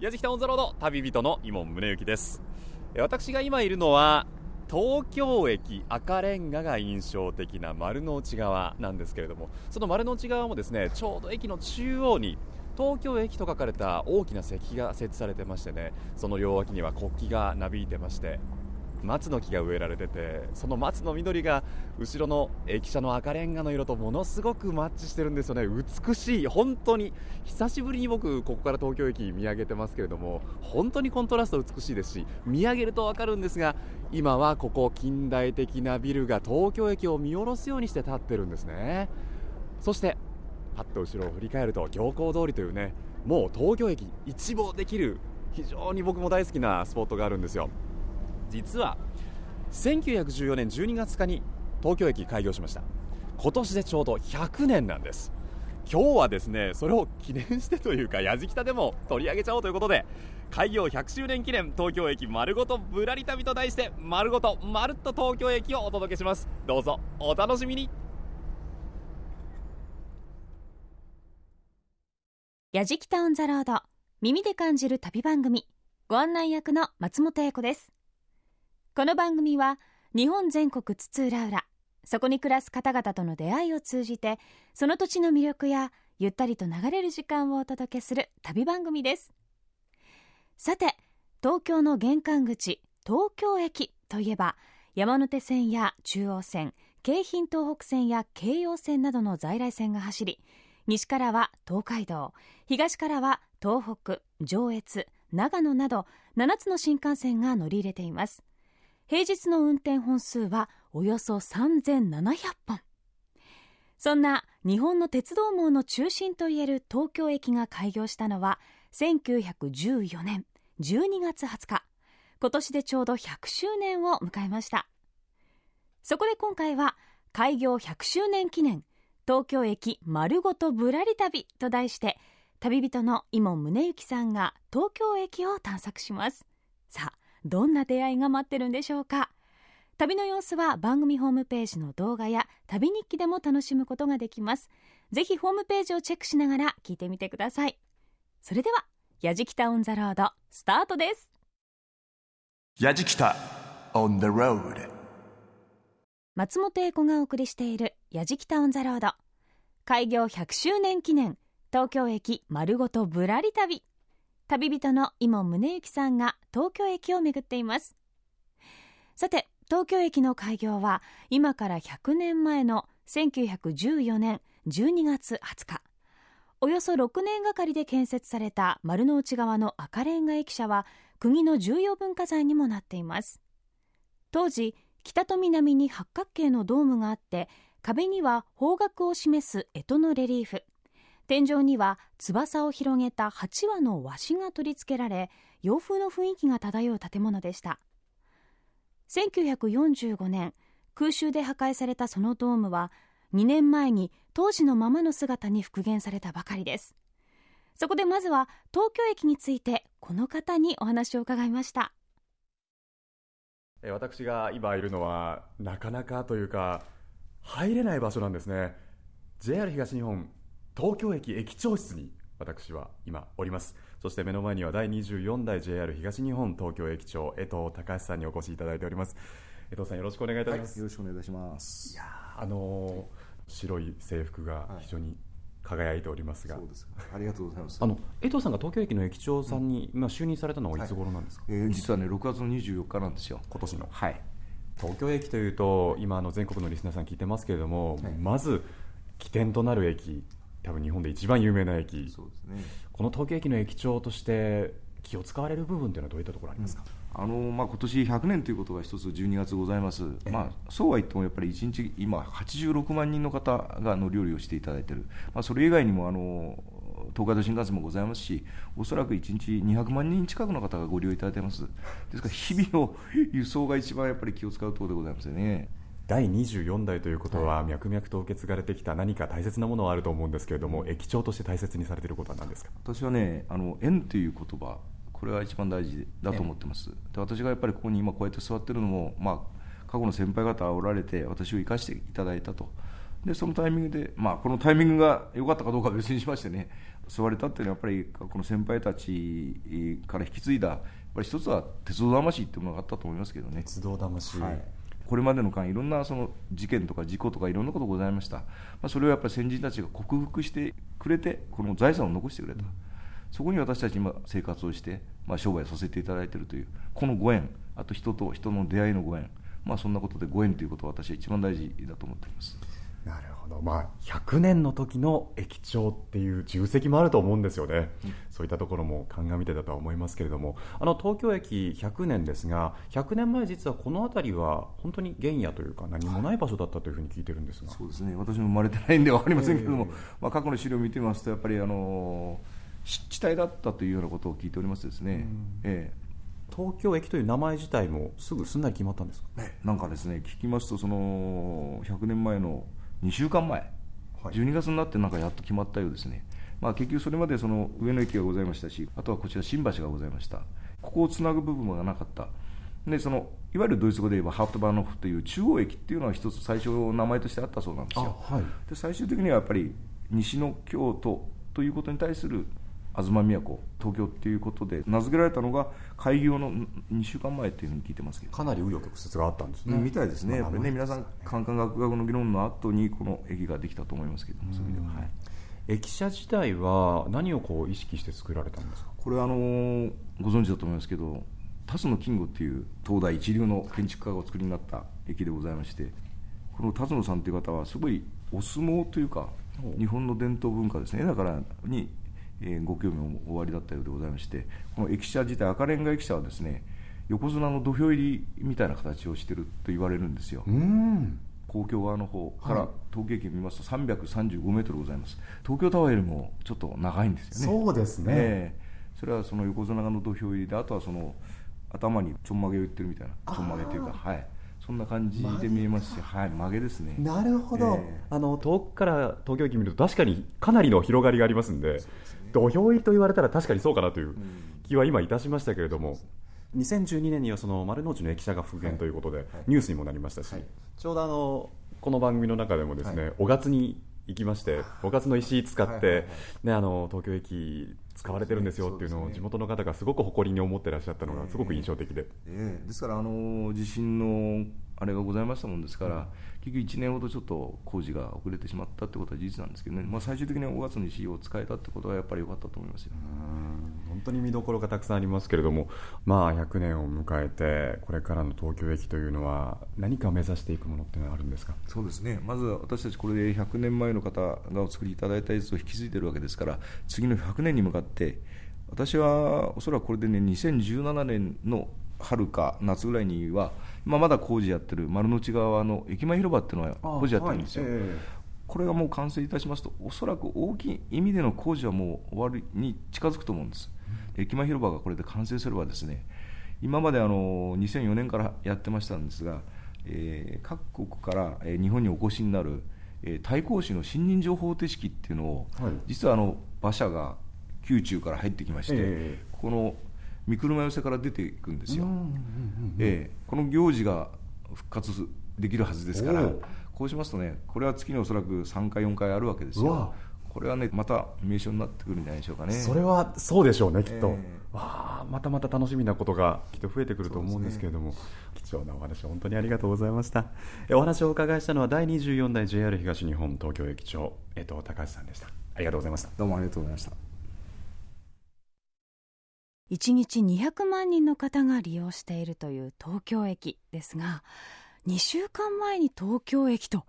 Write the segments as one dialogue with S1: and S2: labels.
S1: 矢敷タウンザロード旅人の伊門宗行です。私が今いるのは東京駅赤レンガが印象的な丸の内側なんですけれどもその丸の内側もですねちょうど駅の中央に東京駅と書かれた大きな石碑が設置されてましてねその両脇には国旗がなびいてまして松の木が植えられててその松の緑が後ろの駅舎の赤レンガの色とものすごくマッチしてるんですよね。美しい本当に。久しぶりに僕ここから東京駅見上げてますけれども本当にコントラスト美しいですし見上げると分かるんですが今はここ近代的なビルが東京駅を見下ろすようにして立ってるんですね。そしてパッと後ろを振り返ると行幸通りというねもう東京駅一望できる非常に僕も大好きなスポットがあるんですよ。実は1914年12月日に東京駅開業しました。今年でちょうど100年なんです。今日はですねそれを記念してというかやじきたでも取り上げちゃおうということで開業100周年記念東京駅丸ごとぶらり旅と題して丸ごとまるっと東京駅をお届けします。どうぞお楽しみに。
S2: やじきたオンザロード耳で感じる旅番組ご案内役の松本英子です。この番組は日本全国津々浦々そこに暮らす方々との出会いを通じてその土地の魅力やゆったりと流れる時間をお届けする旅番組です。さて東京の玄関口東京駅といえば山手線や中央線京浜東北線や京葉線などの在来線が走り西からは東海道東からは東北上越長野など7つの新幹線が乗り入れています。平日の運転本数はおよそ3700本。そんな日本の鉄道網の中心といえる東京駅が開業したのは1914年12月20日。今年でちょうど100周年を迎えました。そこで今回は開業100周年記念東京駅丸ごとぶらり旅と題して旅人の伊門宗行さんが東京駅を探索します。さあどんな出会いが待ってるんでしょうか？旅の様子は番組ホームページの動画や旅日記でも楽しむことができます。ぜひホームページをチェックしながら聞いてみてください。それではやじきたオンザロードスタートです。
S3: やじきた on the road
S2: 松本英子がお送りしているやじきたオンザロード。開業100周年記念東京駅丸ごとぶらり旅旅人の伊門宗行さんが東京駅を巡っています。さて東京駅の開業は今から100年前の1914年12月20日。およそ6年がかりで建設された丸の内側の赤レンガ駅舎は国の重要文化財にもなっています。当時北と南に八角形のドームがあって壁には方角を示す干支のレリーフ。天井には翼を広げた8羽の和紙が取り付けられ洋風の雰囲気が漂う建物でした。1945年空襲で破壊されたそのドームは2年前に当時のままの姿に復元されたばかりです。そこでまずは東京駅についてこの方にお話を伺いました。
S1: 私が今いるのはなかなかというか入れない場所なんですね。JR 東日本東京駅駅長室に私は今おります。そして目の前には第24代 JR 東日本東京駅長江藤隆さんにお越しいただいております。江藤さんよろしくお願いいたします、はい、
S4: よろしくお願いいたします。
S1: いやあのー、白い制服が非常に輝いておりますが、
S4: はい、そうです。ありがとうございます。
S1: あの江藤さんが東京駅の駅長さんに、うん、就任されたのはいつ頃なんですか、
S4: はい、えー、実はね6月の24日なんですよ。
S1: 今年の。
S4: はい。
S1: 東京駅というと今の全国のリスナーさん聞いてますけれども、まず起点となる駅多分日本で一番有名な駅。
S4: そうですね。
S1: この東京駅の駅長として気を使われる部分というのはどういったところありますか、
S4: うん、あのまあ、今年100年ということが一つ12月ございます、まあ、そうは言ってもやっぱり1日今86万人の方が乗り降りをしていただいている、まあ、それ以外にもあの東海道新幹線もございますしおそらく1日200万人近くの方がご利用いただいています。ですから日々の輸送が一番やっぱり気を使うところでございますよね。
S1: 第24代ということは、脈々と受け継がれてきた何か大切なものはあると思うんですけれども、駅長として大切にされていることは何ですか？
S4: 私はね、あの縁という言葉、これは一番大事だと思ってます。で私がやっぱりここに今こうやって座ってるのも、まあ、過去の先輩方おられて、私を生かしていただいたと。でそのタイミングで、まあ、このタイミングが良かったかどうかは別にしましてね、座れたっていうのはやっぱりこの先輩たちから引き継いだやっぱり一つは鉄道魂っていうものがあったと思いますけどね。
S5: 鉄道魂、
S4: はい、これまでの間いろんなその事件とか事故とかいろんなことがございました、まあ、それをやっぱり先人たちが克服してくれてこの財産を残してくれた、そこに私たち今生活をして、まあ、商売させていただいているというこのご縁あと人と人の出会いのご縁。まあそんなことでご縁ということは私は一番大事だと思っています。
S5: なるほど、まあ、100年の時の駅長っていう重責もあると思うんですよね、うん、そういったところも鑑みてたとは思いますけれども、あの東京駅100年ですが、100年前、実はこの辺りは本当に原野というか、何もない場所だったというふうに聞いてるんですが、
S4: そうですね、私も生まれてないんで分かりませんけれども、えー、まあ、過去の資料を見てみますと、やっぱりあの湿地帯だったというようなことを聞いておりますですね。えー
S5: 東京駅という名前自体もすぐすんなり決まったんですか、
S4: ね、なん。かですね聞きますとその100年前の2週間前、はい、12月になってなんかやっと決まったようですね、まあ、結局それまでその上野駅がございましたしあとはこちら新橋がございました。ここをつなぐ部分がなかった。でそのいわゆるドイツ語で言えばハーフトバーノフという中央駅っていうのは一つ最初名前としてあったそうなんですよ、はい、で最終的にはやっぱり西の京都ということに対する東都東京っていうことで名付けられたのが開業の2週間前っていうふうに聞いてますけど。
S5: かなり紆余曲折があったんですね、
S4: みたいですね、やっぱりね皆さんカンカン学学の議論の後にこの駅ができたと思いますけどもそういう意味では、はい、
S5: 駅舎自体は何をこう意識して作られたんですか？
S4: これはあのご存知だと思いますけど辰野金吾っていう東大一流の建築家がお作りになった駅でございましてこの辰野さんという方はすごいお相撲というか日本の伝統文化ですね。だからにえー、ご興味もおありだったようでございましてこの駅舎自体赤レンガ駅舎はですね横綱の土俵入りみたいな形をしてると言われるんですよ。公共側の方から東京駅を見ますと335メートルございます。東京タワーよりもちょっと長いんですよ
S5: ね。そうですね、え
S4: ー、それはその横綱の土俵入りであとはその頭にちょんまげを言ってるみたいなちょんまげというかはい。そんな感じで見えますし、はい、曲げですね。
S5: なるほど、えー、あの遠くから東京駅見ると確かにかなりの広がりがありますんで、土俵入りと言われたら確かにそうかなという気は今いたしましたけれども、2012年にはその丸の内の駅舎が復元ということで、ニュースにもなりましたし、ちょうどあのこの番組の中でもですね、お月に行きましておかずの石使って、ね、あの東京駅使われてるんですよっていうのを地元の方がすごく誇りに思ってらっしゃったのがすごく印象的で、
S4: えー、ですからあの地震のあれがございましたもんですから、結局1年ほどちょっと工事が遅れてしまったってことは事実なんですけどね、まあ、最終的に5月に使用を使えたってことはやっぱり良かったと思いますよ。
S5: 本当に見どころがたくさんありますけれども、まあ、100年を迎えてこれからの東京駅というのは何か目指していくものっていうのはあるんですか？
S4: そうですね。まず私たちこれで100年前の方がお作りいただいたやつを引き継いでるわけですから次の100年に向かって私はおそらくこれでね2017年の春か夏ぐらいには、まあ、まだ工事やってる丸の内側の駅前広場っていうのは工事やってるんですよ、はいえー、これがもう完成いたしますとおそらく大きい意味での工事はもう終わりに近づくと思うんです、うん、駅前広場がこれで完成すればですね今まであの2004年からやってましたんですが、えー、各国から、えー、日本にお越しになる、えー、対抗市の信任情報手式っていうのを、はい、実はあの馬車が宮中から入ってきまして、えー、この三車寄せから出ていくんですよ、ええ、この行事が復活できるはずですからこうしますとねこれは月におそらく3回4回あるわけですよ。これはねまた名所になってくるんじゃないでしょうかね。
S5: それはそうでしょうねきっと、えー、わあまたまた楽しみなことがきっと増えてくると思うんですけれども、ね、貴重なお話本当にありがとうございました。お話をお伺いしたのは第24代 JR 東日本東京駅長江藤隆さんでした。ありがとうございました。
S4: どうもありがとうございました
S2: 1日200万人の方が利用しているという東京駅ですが2週間前に東京駅と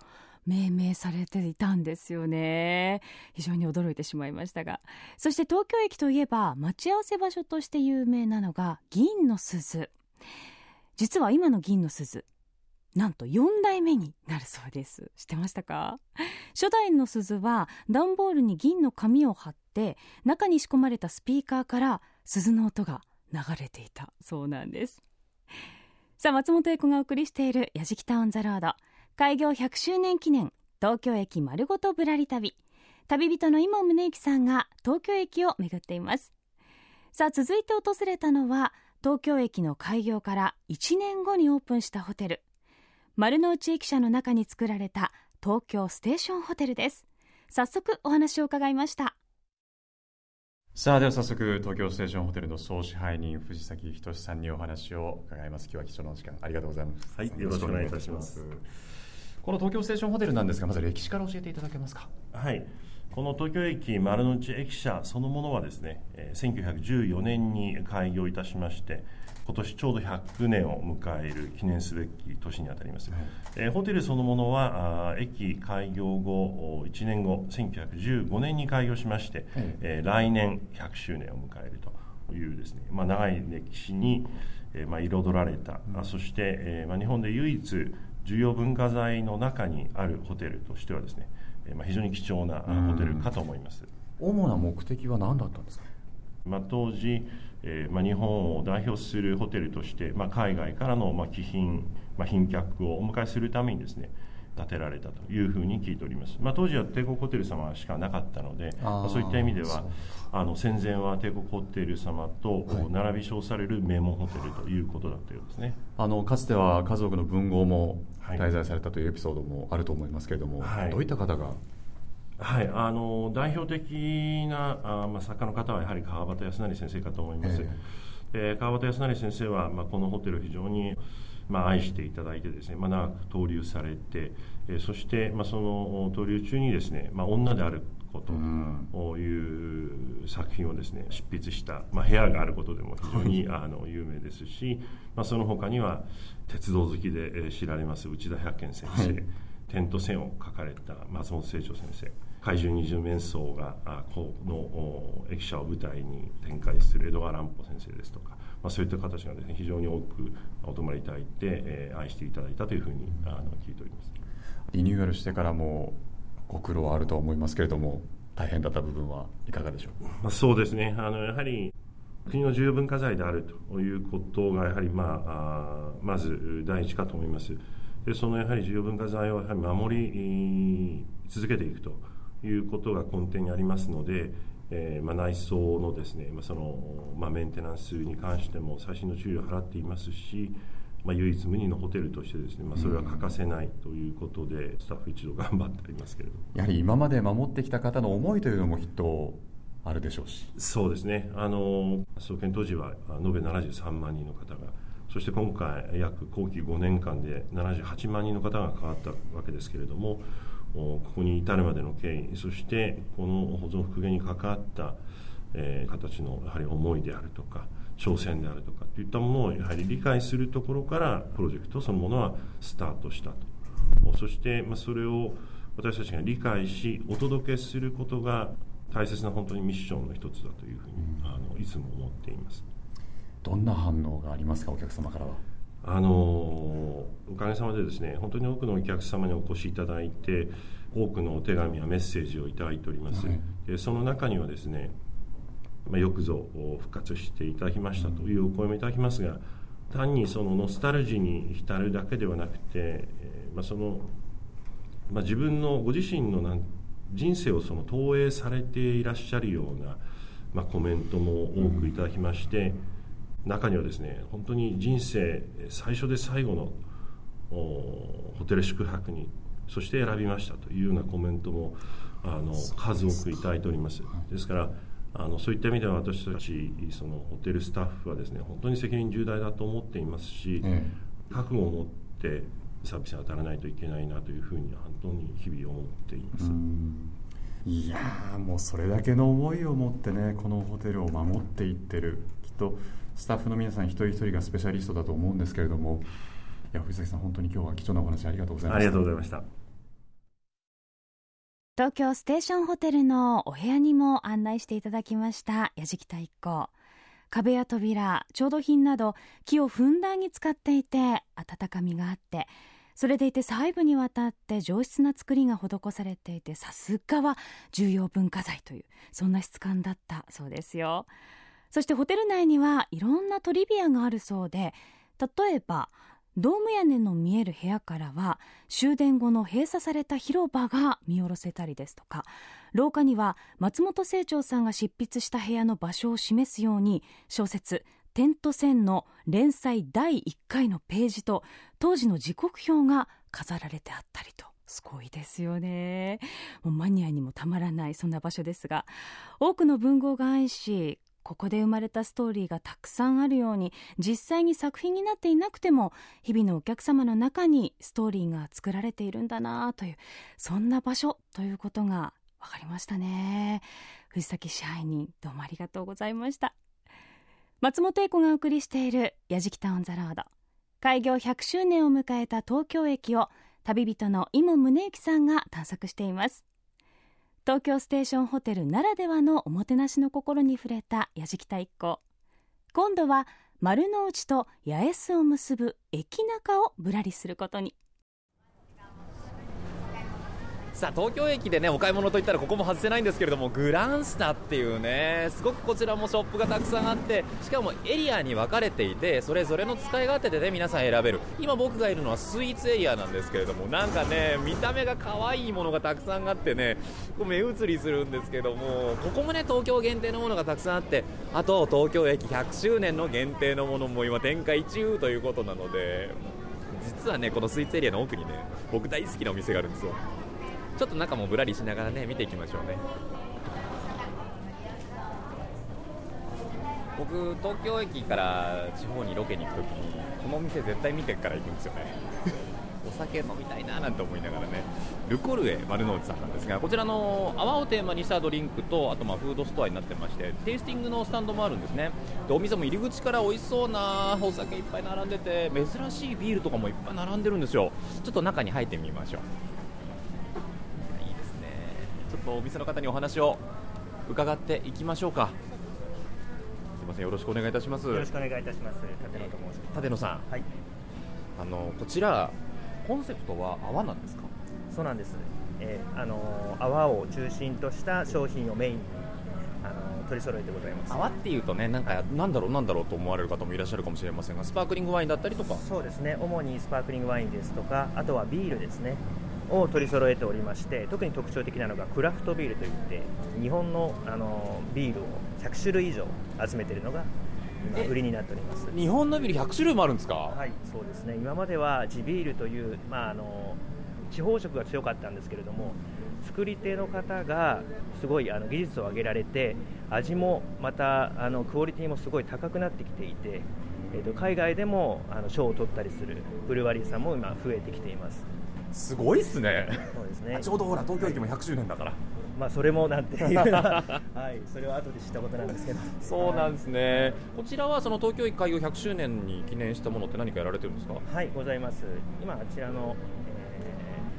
S2: 命名されていたんですよね。非常に驚いてしまいましたが。そして東京駅といえば待ち合わせ場所として有名なのが銀の鈴。実は今の銀の鈴なんと4代目になるそうです。知ってましたか？初代の鈴は段ボールに銀の紙を貼って中に仕込まれたスピーカーから鈴の音が流れていた。そうなんです。さあ松本英子がお送りしている「やじきたオン・ザ・ロード」開業100周年記念東京駅丸ごとぶらり旅。旅人の井門宗之さんが東京駅を巡っています。さあ続いて訪れたのは東京駅の開業から1年後にオープンしたホテル。丸の内駅舎の中に作られた東京ステーションホテルです。早速お話を伺いました。
S1: さあでは早速東京ステーションホテルの総支配人藤崎仁さんにお話を伺います。今日は貴重なお時間ありがとうございます。
S6: はいよろしくお願いいたします。
S1: この東京ステーションホテルなんですがまず歴史から教えていただけますか？
S6: はい。この東京駅丸の内駅舎そのものはですね1914年に開業いたしまして今年ちょうど100年を迎える記念すべき年にあたります、はい、えー、ホテルそのものはあ駅開業後1年後1915年に開業しまして、はい、えー、来年100周年を迎えるというですね、まあ、長い歴史に、えーまあ、彩られた、うん、そして、えーまあ、日本で唯一重要文化財の中にあるホテルとしてはですね、えーまあ、非常に貴重なホテルかと思います、
S1: 主な目的は何だったんですか、
S6: まあ、当時えーまあ、日本を代表するホテルとして、まあ、海外からの、まあ、貴賓、まあ、賓客をお迎えするためにですね建てられたというふうに聞いております、まあ、当時は帝国ホテル様しかなかったのでまあ、そういった意味ではあの戦前は帝国ホテル様と並び称される名門ホテルということだったようですね、
S1: あのかつては家族の文豪も滞在されたというエピソードもあると思いますけれども、はい、どういった方が
S6: はい、あの代表的なあ、まあ、作家の方はやはり川端康成先生かと思います、えー、川端康成先生は、まあ、このホテルを非常に、まあ、愛していただいてですね、まあ、長く逗留されて、えー、そして、まあ、その逗留中にですね、まあ、女であることという作品をですね執筆した、まあ、部屋があることでも非常にあの有名ですし、まあ、その他には鉄道好きで知られます内田百軒先生、はい。点と線を書かれた松本清張先生怪獣二十面相がこの駅舎を舞台に展開する江戸川乱歩先生ですとか、まあ、そういった形がですね非常に多くお泊まりいただいて、えー、愛していただいたというふうにあの聞いております。
S1: リニューアルしてからもご苦労はあると思いますけれども大変だった部分はいかがでしょう、
S6: まあ、そうですね。あのやはり国の重要文化財であるということがやはり、まあ、あまず第一かと思います。でそのやはり重要文化財をやはり守り続けていくということが根底にありますので、えーまあ、内装のですね、まあそのまあ、メンテナンスに関しても細心の注意を払っていますし、まあ、唯一無二のホテルとしてですね、まあ、それは欠かせないということで、スタッフ一同頑張っておりますけれど
S1: やはり今まで守ってきた方の思いというのもきっとあるでしょうし。
S6: そうですね。あの創建当時は延べ73万人の方がそして今回約後期5年間で78万人の方が変わったわけですけれどもここに至るまでの経緯そしてこの保存復元に関わった、えー、形のやはり思いであるとか挑戦であるとかといったものをやはり理解するところからプロジェクトそのものはスタートしたと。そしてまあそれを私たちが理解しお届けすることが大切な本当にミッションの一つだというふうに、あのいつも思っています。
S1: どんな反応がありますかお客様からは？
S6: あのおかげさまでですね本当に多くのお客様にお越しいただいて多くのお手紙やメッセージをいただいております、はい、でその中にはですね、まあ、よくぞ復活していただきましたというお声もいただきますが単にそのノスタルジーに浸るだけではなくて、えー、まあ、そのまあ、自分のご自身のなん人生をその投影されていらっしゃるような、まあ、コメントも多くいただきまして、うん中にはですね本当に人生最初で最後のホテル宿泊にそして選びましたというようなコメントもあの数多くいただいております。ですか。らあのそういった意味では私たちそのホテルスタッフはですね本当に責任重大だと思っていますし、覚悟を持ってサービスに当たらないといけないなというふうに本当に日々思っています。
S1: いやもうそれだけの思いを持ってねこのホテルを守っていってる。きっとスタッフの皆さん一人一人がスペシャリストだと思うんですけれどもいや藤崎さん本当に今日は貴重なお話ありがとうございました
S6: ありがとうございました。
S2: 東京ステーションホテルのお部屋にも案内していただきました矢敷太一行。壁や扉調度品など木をふんだんに使っていて温かみがあってそれでいて細部にわたって上質な作りが施されていてさすがは重要文化財というそんな質感だったそうですよそしてホテル内にはいろんなトリビアがあるそうで例えばドーム屋根の見える部屋からは終電後の閉鎖された広場が見下ろせたりですとか廊下には松本清張さんが執筆した部屋の場所を示すように小説「点と線」の連載第1回のページと当時の時刻表が飾られてあったりとすごいですよね。もうマニアにもたまらないそんな場所ですが多くの文豪が愛しここで生まれたストーリーがたくさんあるように実際に作品になっていなくても日々のお客様の中にストーリーが作られているんだなというそんな場所ということが分かりましたね。藤崎支配人どうもありがとうございました。松本英子がお送りしている「やじきたオン・ザ・ロード」開業100周年を迎えた東京駅を旅人の井門宗之さんが探索しています。東京ステーションホテルならではのおもてなしの心に触れたやじきた一行。今度は丸の内と八重洲を結ぶ駅中をぶらりすることに。
S1: さあ東京駅でねお買い物といったらここも外せないんですけれどもグランスタっていうねすごくこちらもショップがたくさんあってしかもエリアに分かれていてそれぞれの使い勝手でね皆さん選べる。今僕がいるのはスイーツエリアなんですけれどもなんかね見た目が可愛いものがたくさんあってねこう目移りするんですけどもここもね東京限定のものがたくさんあってあと東京駅100周年の限定のものも今展開中ということなので実はねこのスイーツエリアの奥にね僕大好きなお店があるんですよ。ちょっと中もぶらりしながらね見ていきましょうね。僕東京駅から地方にロケに行くときにこのお店絶対見てから行くんですよね。お酒飲みたいななんて思いながらねルコルエ丸の内さんなんですがこちらの泡をテーマにしたドリンクとあとまあフードストアになってましてテイスティングのスタンドもあるんですね。でお店も入り口から美味しそうなお酒いっぱい並んでて珍しいビールとかもいっぱい並んでるんですよ。ちょっと中に入ってみましょうちょっとお店の方にお話を伺っていきましょうか。すみません、よろしくお願いいたします。
S7: よろしくお願いいたします。立野と申します。
S1: 立野さん、
S7: はい。
S1: あのこちらコンセプトは泡なんですか？
S7: そうなんです。えー、あの泡を中心とした商品をメインにあの取り揃えてございます。
S1: 泡っていうとね、なんかなんだろうなんだろうと思われる方もいらっしゃるかもしれませんが、スパークリングワインだったりとか。
S7: そうですね。主にスパークリングワインですとか、あとはビールですね。を取り揃えておりまして特に特徴的なのがクラフトビールといって日本のあのビールを100種類以上集めているのが今売りになっております。
S1: 日本のビール100種類もあるんですか？
S7: はいそうですね。今までは地ビールという、まあ、あの地方色が強かったんですけれども作り手の方がすごいあの技術を上げられて味もまたあのクオリティもすごい高くなってきていて、えーと、海外でもあの賞を取ったりするブルワリーさんも今増えてきています
S1: すごいっすね。
S7: そうですね。
S1: ちょうどほら東京駅も100周年だから。
S7: まあそれもなんていう はい、それは後で知ったことなんですけど。
S1: そうなんですね。こちらはその東京駅開業100周年に記念したものって何かやられてるんですか？
S7: はい、ございます。今あちらの、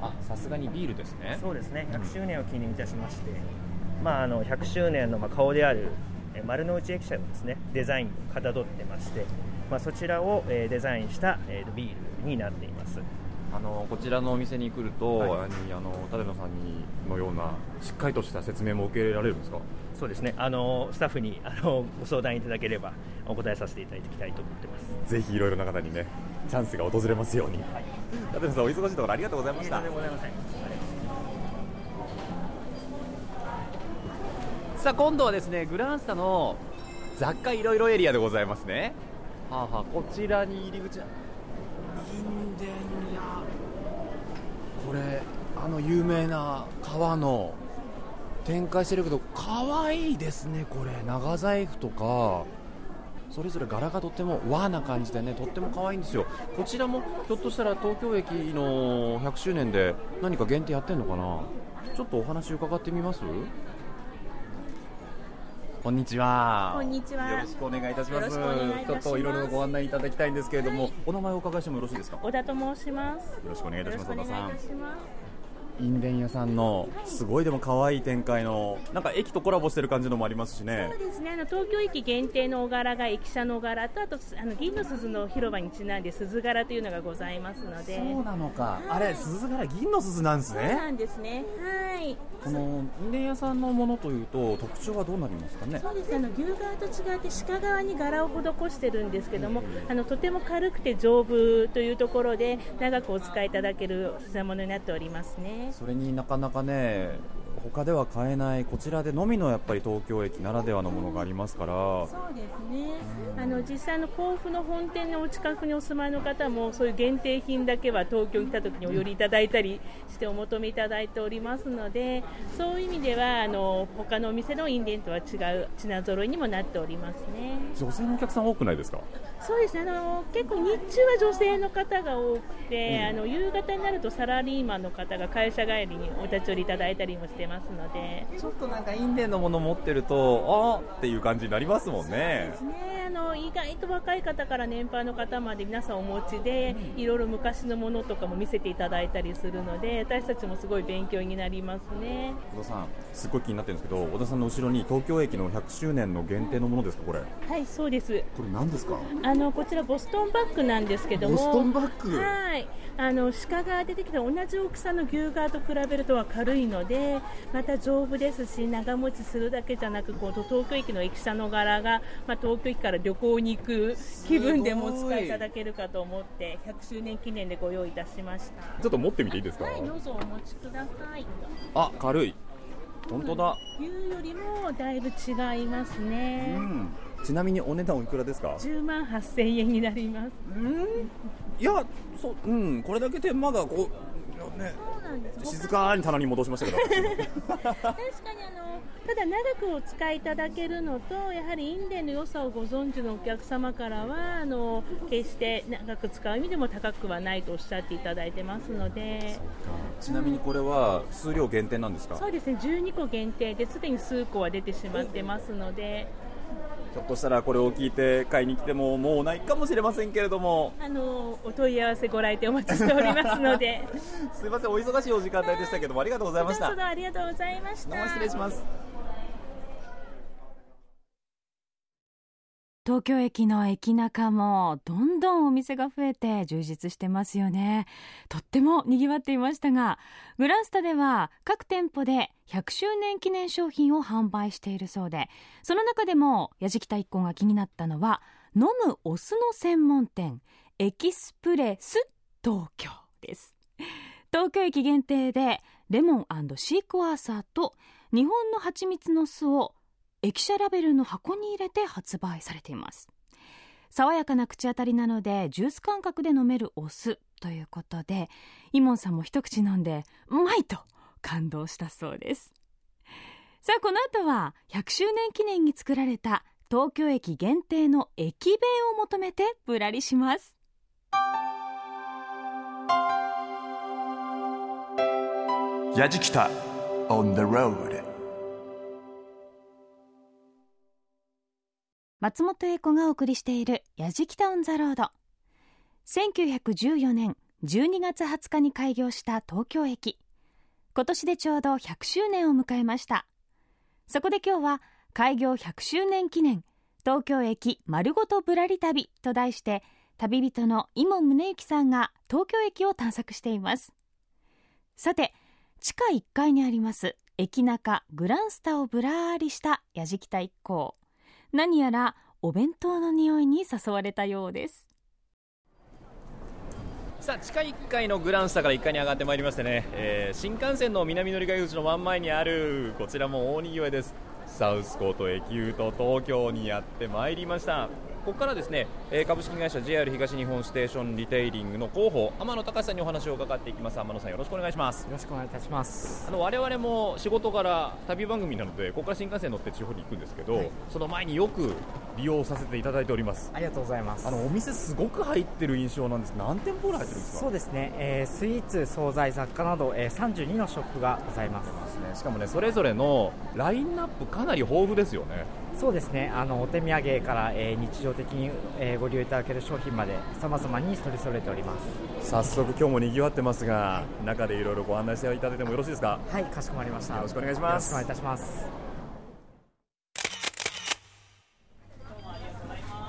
S1: えー、あ、さすがにビールですね。
S7: そうですね。100周年を記念いたしまして、まああの100周年のまあ顔である丸の内駅舎をですねデザインかたどってまして、まあそちらをデザインしたえビールになっています。
S1: あのこちらのお店に来ると、はい、あの立野さんにのようなしっかりとした説明も受けられるんですか？
S7: そうですね。あのスタッフにあのご相談いただければお答えさせていただきたいと思ってます。
S1: ぜひいろいろな方にねチャンスが訪れますように、はい、立野さんお忙しいところありがとうございました。さあ今度はですねグランスタの雑貨いろいろエリアでございますね。はあはあこちらに入り口これあの有名な川の展開してるけど可愛いですねこれ。長財布とかそれぞれ柄がとっても和な感じでねとっても可愛いんですよ。こちらもひょっとしたら東京駅の100周年で何か限定やってんのかな？ちょっとお話伺ってみます？こんにちは。
S8: こんにちは。
S1: よろしくお願いいたします。ちょっといろいろご案内いただきたいんですけれども、はい、お名前をお伺いしてもよろしいですか？
S8: 小田と申します。よ
S1: ろしくお願いいたします。小田さん。印伝屋さんのすごいでも可愛い展開のなんか駅とコラボしてる感じのもありますしね。
S8: そうですね。あの東京駅限定のお柄が駅舎のお柄とあとあの銀の鈴の広場にちなんで鈴柄というのがございますので。
S1: そうなのか、はい、あれ鈴柄銀の鈴なんですね。
S8: そうなんです。ねはい。
S1: この印伝屋さんのものというと特徴はどうなりますかね？
S8: そうです。あの牛側と違って鹿側に柄を施してるんですけどもあのとても軽くて丈夫というところで長くお使いいただける品物になっておりますね
S1: それになかなかね他では買えないこちらでのみのやっぱり東京駅ならではのものがありますから。
S8: そうですね、あの実際の甲府の本店のお近くにお住まいの方もそういう限定品だけは東京に来た時にお寄りいただいたりしてお求めいただいておりますのでそういう意味ではあの他のお店の印伝とは違う品揃いにもなっておりますね。
S1: 女性のお客さん多くないですか？
S8: そうですね。あの結構日中は女性の方が多くて、あの夕方になるとサラリーマンの方が会社帰りにお立ち寄りいただいたりもしてますので。
S1: ちょっとなんかインデンのもの持ってるとあーっていう感じになりますもんね。
S8: ね、あの意外と若い方から年配の方まで皆さんお持ちで、いろいろ昔のものとかも見せていただいたりするので私たちもすごい勉強になりますね。
S1: 小田さんすごい気になってるんですけど小田さんの後ろに東京駅の100周年の限定のものですかこれ？
S8: はいそうです。
S1: これ何ですか？
S8: あのこちらボストンバッグなんですけども
S1: ボストンバッグ。
S8: はい。あの鹿が出てきた同じ大きさの牛革と比べるとは軽いのでまた丈夫ですし長持ちするだけじゃなくこう東京駅の駅舎の柄が、まあ、東京駅から旅行に行く気分でもお使いいただけるかと思って100周年記念でご用意いたしました。
S1: ちょっと持ってみていいですか？
S8: はいどうぞお持ちください。
S1: あ軽い。本当だ。
S8: 牛よりもだいぶ違いますね、
S1: うん。ちなみにお値段おいくらですか
S8: ？10万8000円になります。
S1: いやそううん。これだけ手間がこうね
S8: なんです。
S1: 静かに棚に戻しましたけど。
S8: 確かにあのただ長くお使いいただけるのとやはりインデンの良さをご存知のお客様からはあの決して長く使う意味でも高くはないとおっしゃっていただいてますので。
S1: ちなみにこれは数量限定なんですか？
S8: そうです。ね12個限定ですでに数個は出てしまってますので
S1: ひょっとしたらこれを聞いて買いに来てももうないかもしれませんけれども。
S8: あのお問い合わせご来店お待ちしておりますので。
S1: すいませんお忙しいお時間帯でしたけどもありがとうございました。
S8: どうぞありがとうございました。
S1: 失礼します
S2: 東京駅の駅中もどんどんお店が増えて充実してますよね。とっても賑わっていましたがグランスタでは各店舗で100周年記念商品を販売しているそうでその中でも矢敷太一行が気になったのは飲むお酢の専門店エキスプレス東京です。東京駅限定でレモンシークワーサーと日本の蜂蜜の酢を駅舎ラベルの箱に入れて発売されています。爽やかな口当たりなのでジュース感覚で飲めるお酢ということでイモンさんも一口飲んでうまいと感動したそうです。さあこの後は100周年記念に作られた東京駅限定の駅弁を求めてぶらりします。
S3: やじきた on the road
S2: 松本英子がお送りしている「やじきたオン・ザ・ロード」1914年12月20日に開業した東京駅。今年でちょうど100周年を迎えました。そこで今日は開業100周年記念東京駅丸ごとぶらり旅と題して旅人の井門宗之さんが東京駅を探索しています。さて地下1階にあります駅中グランスタをぶらーりしたやじきた一行。何やらお弁当の匂いに誘われたようです。
S1: さあ地下1階のグランスタから1階に上がってまいりましてね、えー新幹線の南乗り換え口の真ん前にあるこちらも大にぎわいです。サウスコート駅ユート東京にやってまいりました。ここからですね、えー株式会社 JR 東日本ステーションリテイリングの広報天野隆さんにお話を伺っていきます。天野さんよろしくお願いします。
S9: よろしくお願いいたします。
S1: あの我々も仕事から旅番組なのでここから新幹線乗って地方に行くんですけど、
S9: はい。
S1: その前によく利用させていただいております。
S9: ありがとうございます。
S1: あのお店すごく入ってる印象なんです。何店舗ぐらい入ってるんですか？
S9: そうですね、えースイーツ、惣菜、雑貨など、えー32のショップがございます。
S1: ね。しかもねそれぞれのラインナップかなり豊富ですよね
S9: そうですね、あのお手土産から、えー日常的に、えーご利用いただける商品まで様々に取り揃えております。
S1: 早速今日もにぎわってますが中でいろいろご案内していただいてもよろしいですか？
S9: はい、かしこまりました。
S1: よろしくお願いします
S9: よろしくお願いいたします。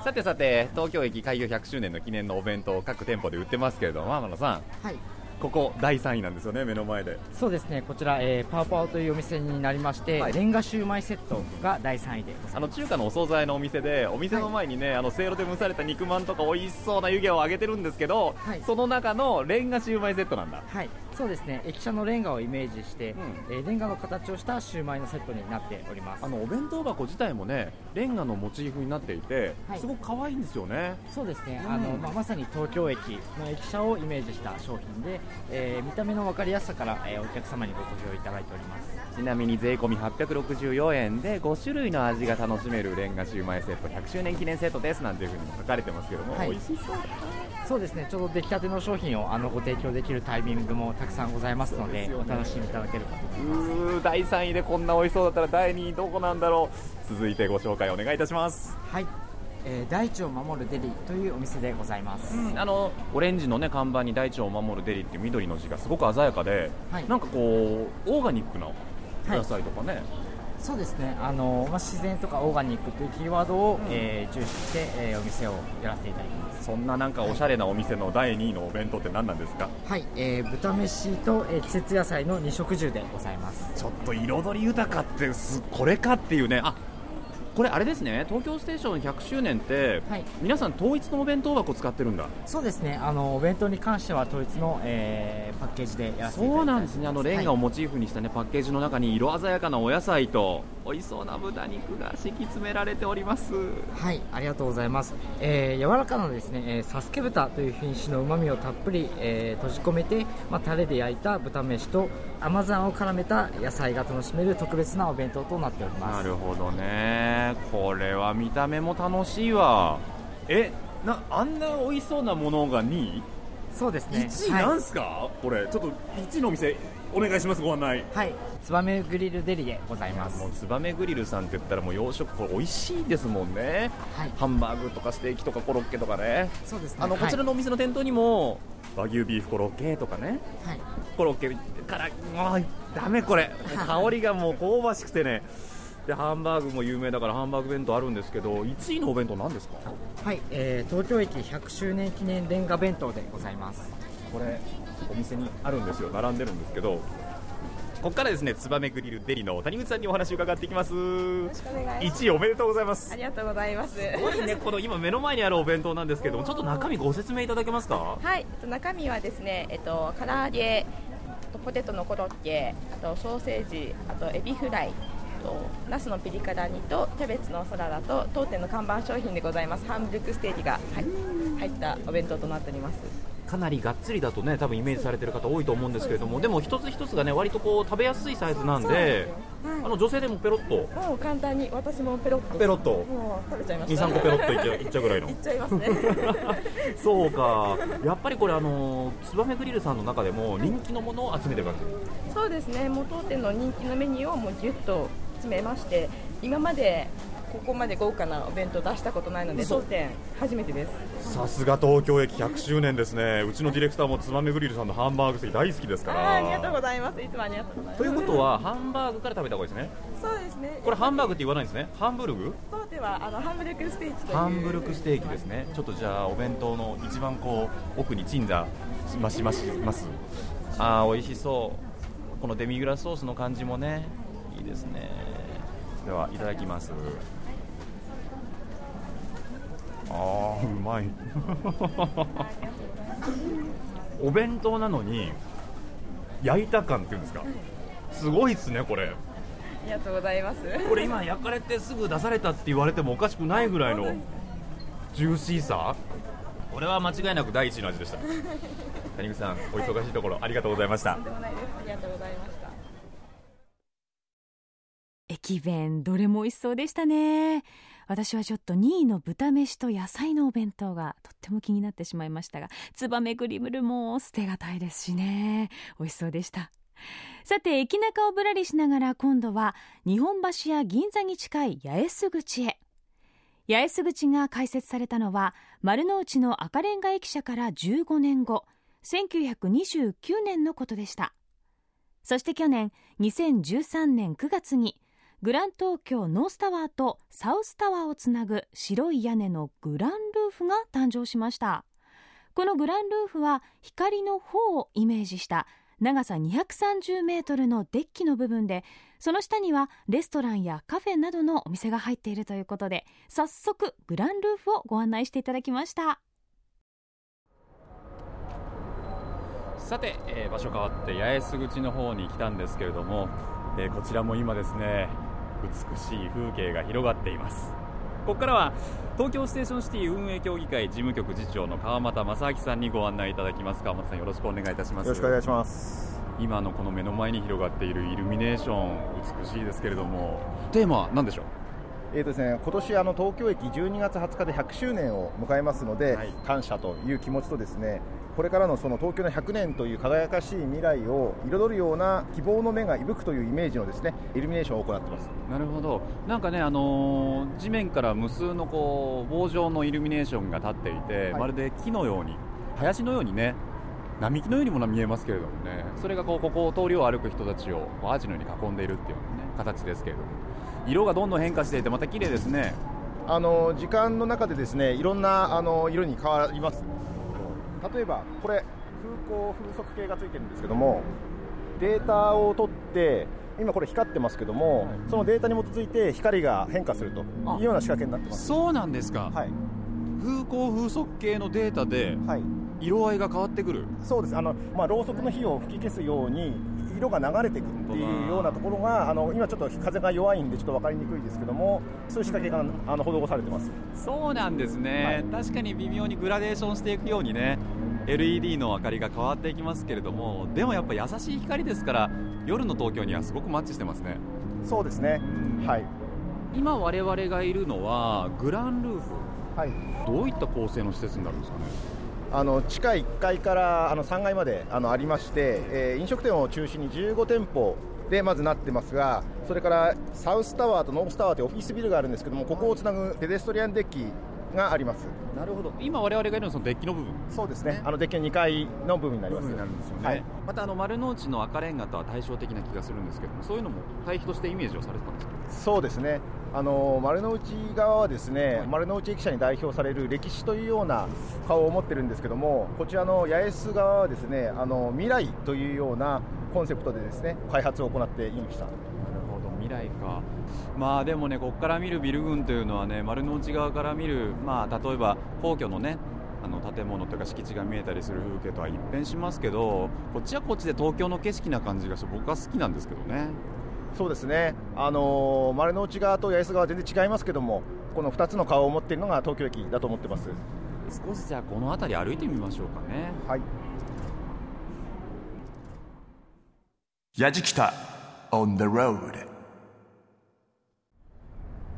S1: さてさて東京駅開業100周年の記念のお弁当を各店舗で売ってますけれども天野さん
S9: はい、
S1: ここ第3位なんですよね目の前で。
S9: そうですね、こちら、えーパオパオというお店になりまして、
S1: はい。
S9: レンガシューマイセットが第3位で
S1: あ。の中華のお惣菜のお店でお店の前にね、あのせいろで蒸された肉まんとか美味しそうな湯気を揚げてるんですけど、
S9: はい。
S1: その中のレンガシューマイセットなんだ。
S9: はい、そうですね。駅舎のレンガをイメージして、えーレンガの形をしたシューマイのセットになっております。
S1: あのお弁当箱自体もねレンガのモチーフになっていて、
S9: はい。
S1: すごく可愛いんですよね。
S9: そうですね、
S1: うん。
S9: あのまあ、まさに東京駅の駅舎をイメージした商品で、えー見た目の分かりやすさから、えーお客様にご好評いただいております。
S1: ちなみに税込み864円で5種類の味が楽しめるレンガシューマイセット100周年記念セットですなんていうふうにも書かれてますけども、
S9: はい。
S1: 美味しそう
S9: そうですね。ちょうど出来たての商品をあのご提供できるタイミングもたくさんございますのでお楽しみいただけるかと思います。
S1: うー第3位でこんな美味しそうだったら第2位どこなんだろう。続いてご紹介お願いいたします。
S9: はい、えー大地を守るデリというお店でございます、
S1: あのオレンジの、ね、看板に大地を守るデリっていう緑の字がすごく鮮やかで、
S9: はい。
S1: なんかこうオーガニックなお野菜とかね、
S9: そうですね。あの、まあ、自然とかオーガニックというキーワードを、えー重視して、えーお店をやらせていただいてます。
S1: そんななんかおしゃれなお店の第2位のお弁当って何なんですか？
S9: はい、えー豚飯と、えー季節野菜の二色重でございます。
S1: ちょっと彩り豊かってすこれかっていうね。あこれあれですね。東京ステーション100周年って、
S9: はい。
S1: 皆さん統一のお弁当箱使ってるんだ。
S9: そうですね。あのお弁当に関しては統一の、えーパッケージでやらせていただいて
S1: そうなんですね。あのレンガを
S9: はい
S1: モチーフにしたね、パッケージの中に色鮮やかなお野菜と美味しそうな豚肉が敷き詰められております。
S9: はい、ありがとうございます。えー柔らかなですね、えーサスケ豚という品種の旨味をたっぷり、えー閉じ込めて、まあ、タレで焼いた豚飯と甘酢あんを絡めた野菜が楽しめる特別なお弁当となっております。
S1: なるほどね。これは見た目も楽しいわ。えなあんな美味しそうなものが2位
S9: そうですね。
S1: 1位
S9: はい。
S1: なんすか、これ。ちょっと1位のお店お願いします。ご案内。
S9: はい、ツバメグリルデリでございます。
S1: もう。ツバメグリルさんって言ったらもう洋食これ美味しいですもんね。
S9: はい、
S1: ハンバーグとかステーキとかコロッケとかね。
S9: そうですね。
S1: あのこちら
S9: の、
S1: のお店の店頭にも和牛ビーフコロッケとかね。
S9: はい、
S1: コロッケからもうダメこれ。香りがもう香ばしくてねでハンバーグも有名だからハンバーグ弁当あるんですけど1位のお弁当何ですか？
S9: はい、えー東京駅100周年記念レンガ弁当でございます。
S1: これお店にあるんですよ。並んでるんですけどここからですねツバメグリルデリの谷口さんにお話を伺っていきます。1位おめでとうございます。
S10: ありがとうございます。
S1: すごいねこの今目の前にあるお弁当なんですけどもちょっと中身ご説明いただけますか？
S10: はい、えっと中身はですね、えっと唐揚げ、ポテトのコロッケ、あとソーセージ、あとエビフライ、あとナスのピリ辛煮とキャベツのサラダと当店の看板商品でございます。ハンブルクステーキが、はい、入ったお弁当となっております。
S1: かなりがっつりだとね多分イメージされてる方多いと思うんですけれどもでも一つ一つがね割とこう食べやすいサイズなんであの女性でもペロッと。
S10: もう簡単に私もペロッと。
S1: ペロッと。
S10: もう食べちゃいました。
S1: 23個ペロッといっちゃういっちゃうぐらいの。
S10: いっちゃいますね。
S1: そうか。やっぱりこれあのツバメグリルさんの中でも人気のものを集めてる感じ。
S10: そうですね、もう当店の人気のメニューをもうぎゅっと詰めまして、今までここまで豪華なお弁当出したことないので、
S1: 嘘
S10: 当店初めてです。
S1: さすが東京駅100周年ですねうちのディレクターもツバメグリルさんのハンバーグ席大好きですか
S10: あーありがとう
S1: ら
S10: ございます。いつもありがとうございます。
S1: ということはハンバーグから食べた方がいいですね
S10: そうですね。
S1: これハンバーグって言わないんですねハンブルグ？
S10: 当店はあのハンブルクステーキ。
S1: ハンブルクステーキですねちょっとじゃあお弁当の一番こう奥に鎮座しましましますあー美味しそうこのデミグラスソースの感じもねいいですねではいただきます。あーうまい。お弁当なのに焼いた感っていうんですか。すごいっすねこれ。
S10: ありがとうございます。
S1: これ今焼かれてすぐ出されたって言われてもおかしくないぐらいのジューシーさ。これは間違いなく第一の味でした。谷口さんお忙しいところありがとうございました。
S10: とんでもないです。ありがとうございました。
S2: 駅弁どれも美味しそうでしたね。私はちょっと2位の豚飯と野菜のお弁当がとっても気になってしまいましたがツバメグリムルも捨てがたいですしね。美味しそうでした。さて駅中をぶらりしながら今度は日本橋や銀座に近い八重洲口へ。八重洲口が開設されたのは丸の内の赤レンガ駅舎から15年後1929年のことでした。そして去年2013年9月にグラン東京ノースタワーとサウスタワーをつなぐ白い屋根のグランルーフが誕生しました。このグランルーフは光の方をイメージした長さ230メートルのデッキの部分でその下にはレストランやカフェなどのお店が入っているということで早速グランルーフをご案内していただきました。
S1: さて、えー場所変わって八重洲口の方に来たんですけれども、えーこちらも今ですね美しい風景が広がっています。ここからは東京ステーションシティ運営協議会事務局次長の川俣正明さんにご案内いただきます。川俣さんよろしくお願いいたします。
S11: よろしくお願いします。
S1: 今のこの目の前に広がっているイルミネーション美しいですけれども。テーマは何でしょう？
S11: えーとですね、今年あの東京駅12月20日で100周年を迎えますので、感謝という気持ちとですねこれからのその東京の100年という輝かしい未来を彩るような希望の目が息吹くというイメージのですねイルミネーションを行っています。
S1: なるほど。なんかね、あのー地面から無数のこう棒状のイルミネーションが立っていて、
S11: はい。
S1: まるで木のように林のようにね並木のようにも見えますけれどもねそれがこうここを通りを歩く人たちをアーチのように囲んでいるっていうような、ね、形ですけれども色がどんどん変化していてまた綺麗ですね。
S11: あの時間の中でですねいろんなあの色に変わります。例えばこれ風光風速計がついてるんですけどもデータを取って今これ光ってますけども、そのデータに基づいて光が変化するというような仕掛けになってます。
S1: そうなんですか、
S11: はい、
S1: 風光風速計のデータで色合いが変わってくる、
S11: そうです。あの、まあ、ろうそくの火を吹き消すように色が流れていくっていうようなところがあの今ちょっと風が弱いんでちょっと分かりにくいですけどもそういう仕掛けがあの施されてます。
S1: そうなんですね、確かに微妙にグラデーションしていくようにね LED の明かりが変わっていきますけれどもでもやっぱ優しい光ですから夜の東京にはすごくマッチしてますね。
S11: そうですね。はい。
S1: 今我々がいるのはグランルーフ。
S11: はい。
S1: どういった構成の施設になるんですかね？
S11: あの地下1階からあの3階まであのありまして、えー飲食店を中心に15店舗でまずなってますが、それからサウスタワーとノースタワーというオフィスビルがあるんですけども、ここをつなぐペデストリアンデッキがあります。
S1: なるほど。今我々がいるのはそのデッキの部分。
S11: そうですね、あのデッキの2階の部分になります。
S1: なるんですよね、
S11: はい。
S1: またあの丸の内の赤レンガとは対照的な気がするんですけどもそういうのも対比としてイメージをされてたんですか？
S11: そうですねあの丸の内側はですね、丸の内駅舎に代表される歴史というような顔を持ってるんですけどもこちらの八重洲側はですねあの未来というようなコンセプトでですね開発を行っていました。
S1: なるほど。未来か。まあでもねここから見るビル群というのはね丸の内側から見るまあ例えば皇居のねあの建物というか敷地が見えたりする風景とは一変しますけどこっちはこっちで東京の景色な感じがして僕は好きなんですけどね。
S11: そうですね、あの丸の内側と八重洲側は全然違いますけどもこの2つの顔を持っているのが東京駅だと思ってます。
S1: 少しじゃあこの辺り歩いてみましょうかね。
S11: はい。
S3: やじきた on the road.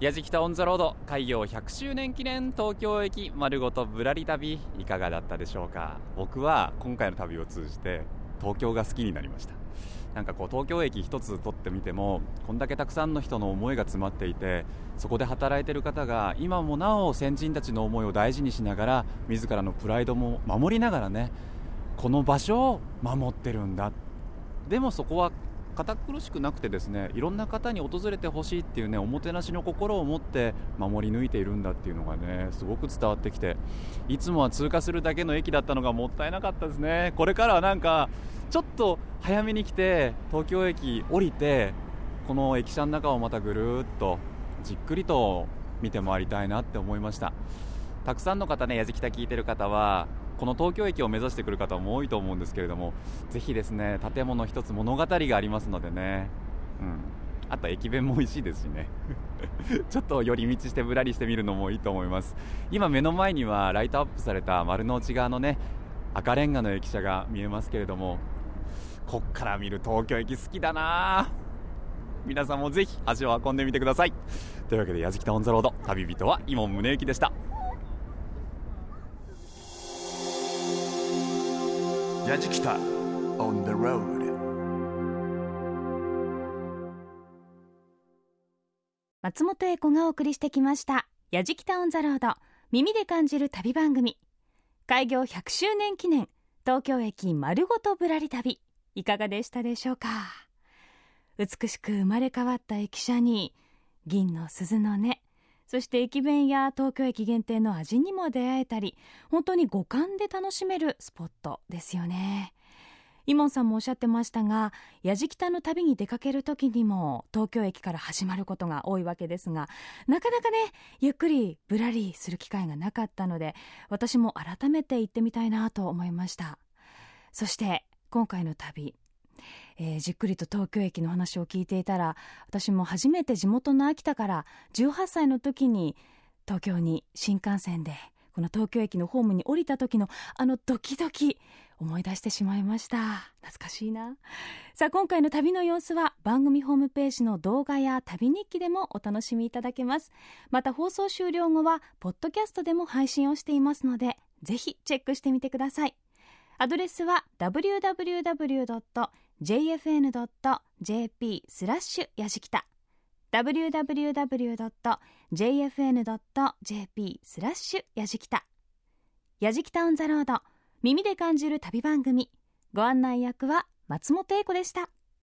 S1: やじきたオンザロード開業100周年記念東京駅丸ごとぶらり旅いかがだったでしょうか。僕は今回の旅を通じて東京が好きになりましたなんかこう東京駅一つ取ってみてもこんだけたくさんの人の思いが詰まっていてそこで働いている方が今もなお先人たちの思いを大事にしながら自らのプライドも守りながらねこの場所を守ってるんだ。でもそこは堅苦しくなくてですねいろんな方に訪れてほしいっていうねおもてなしの心を持って守り抜いているんだっていうのがねすごく伝わってきていつもは通過するだけの駅だったのがもったいなかったですね。これからはなんかちょっと早めに来て東京駅降りてこの駅舎の中をまたぐるっとじっくりと見て回りたいなって思いましたたくさんの方ね、やじきた聞いてる方は、この東京駅を目指してくる方も多いと思うんですけれども、ぜひですね、建物一つ物語がありますのでね、うん。あと駅弁も美味しいですしね。ちょっと寄り道してぶらりしてみるのもいいと思います。今目の前にはライトアップされた丸の内側のね、赤レンガの駅舎が見えますけれども、こっから見る東京駅好きだな。皆さんもぜひ足を運んでみてください。というわけで、やじきたオンザロード、旅人は井門宗之でした。
S3: やじきた on the road
S2: 松本英子がお送りしてきました「やじきたオン・ザ・ロード。耳で感じる旅番組」開業100周年記念。東京駅丸ごとぶらり旅いかがでしたでしょうか？美しく生まれ変わった駅舎に銀の鈴の音そして駅弁や東京駅限定の味にも出会えたり本当に五感で楽しめるスポットですよね。イモンさんもおっしゃってましたがやじきたの旅に出かける時にも東京駅から始まることが多いわけですがなかなかねゆっくりぶらりする機会がなかったので私も改めて行ってみたいなと思いました。そして今回の旅えー、じっくりと東京駅の話を聞いていたら私も初めて地元の秋田から18歳の時に東京に新幹線でこの東京駅のホームに降りた時のあのドキドキ思い出してしまいました。懐かしいな。さあ今回の旅の様子は番組ホームページの動画や旅日記でもお楽しみいただけます。また放送終了後はポッドキャストでも配信をしていますのでぜひチェックしてみてください。アドレスは www.jfn.jp スラッシュやじきた www.jfn.jp スラッシュやじきたやじきたオンザロード耳で感じる旅番組。ご案内役は松本英子でした。